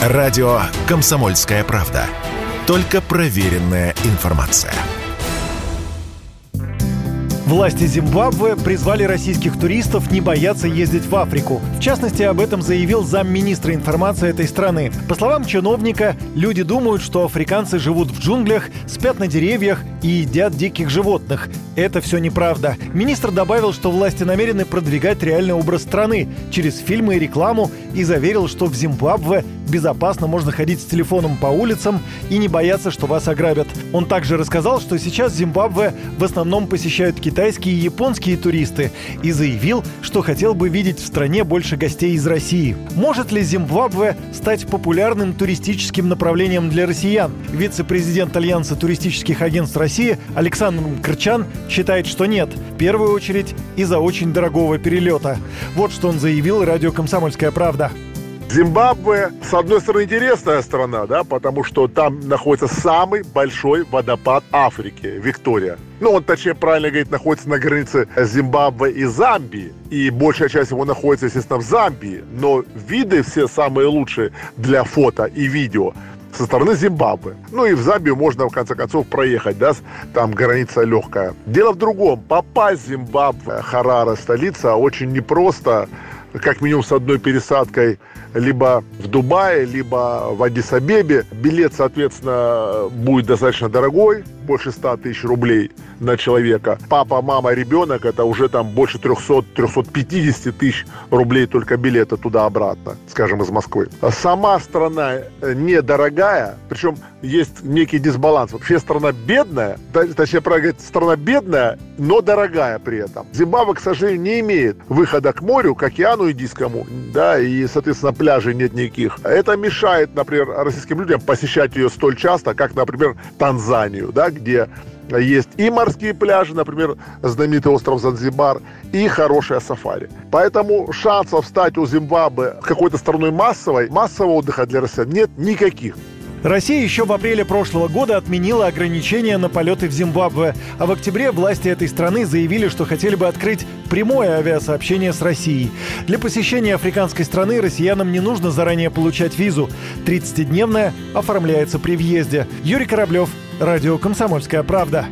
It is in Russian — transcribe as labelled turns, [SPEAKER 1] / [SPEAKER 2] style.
[SPEAKER 1] Радио «Комсомольская правда». Только проверенная информация.
[SPEAKER 2] Власти Зимбабве призвали российских туристов не бояться ездить в Африку. В частности, об этом заявил замминистра информации этой страны. По словам чиновника, люди думают, что африканцы живут в джунглях, спят на деревьях и едят диких животных. Это все неправда. Министр добавил, что власти намерены продвигать реальный образ страны через фильмы и рекламу и заверил, что в Зимбабве безопасно можно ходить с телефоном по улицам и не бояться, что вас ограбят. Он также рассказал, что сейчас Зимбабве в основном посещают китайские и японские туристы и заявил, что хотел бы видеть в стране больше гостей из России. Может ли Зимбабве стать популярным туристическим направлением для россиян? Вице-президент Альянса туристических агентств России Александр Крчан считает, что нет. В первую очередь из-за очень дорогого перелета. Вот что он заявил радио «Комсомольская правда».
[SPEAKER 3] Зимбабве, с одной стороны, интересная страна, да, потому что там находится самый большой водопад Африки, Виктория. Ну, он, точнее, правильно говорить, находится на границе Зимбабве и Замбии. И большая часть его находится, естественно, в Замбии. Но виды все самые лучшие для фото и видео со стороны Зимбабве. Ну и в Замбию можно, в конце концов, проехать, да, там граница легкая. Дело в другом. Попасть в Зимбабве, Харара, столица, очень непросто как минимум с одной пересадкой либо в Дубае, либо в Адис-Абебе. Билет, соответственно, будет достаточно дорогой, больше 100 тысяч рублей на человека. Папа, мама, ребенок, это уже там больше 300-350 тысяч рублей только билета туда-обратно, скажем, из Москвы. Сама страна э, недорогая, причем есть некий дисбаланс. Вообще страна бедная, точнее, правильно говорить, страна бедная, но дорогая при этом. Зимбабве, к сожалению, не имеет выхода к морю, к океану Индийскому, да, и, соответственно, пляжей нет никаких. Это мешает, например, российским людям посещать ее столь часто, как, например, Танзанию, да, где есть и морские пляжи, например, знаменитый остров Занзибар, и хорошая сафари. Поэтому шансов стать у Зимбабве какой-то страной массовой, массового отдыха для россиян нет никаких.
[SPEAKER 2] Россия еще в апреле прошлого года отменила ограничения на полеты в Зимбабве, а в октябре власти этой страны заявили, что хотели бы открыть прямое авиасообщение с Россией. Для посещения африканской страны россиянам не нужно заранее получать визу. 30-дневная оформляется при въезде. Юрий Кораблев, Радио «Комсомольская правда».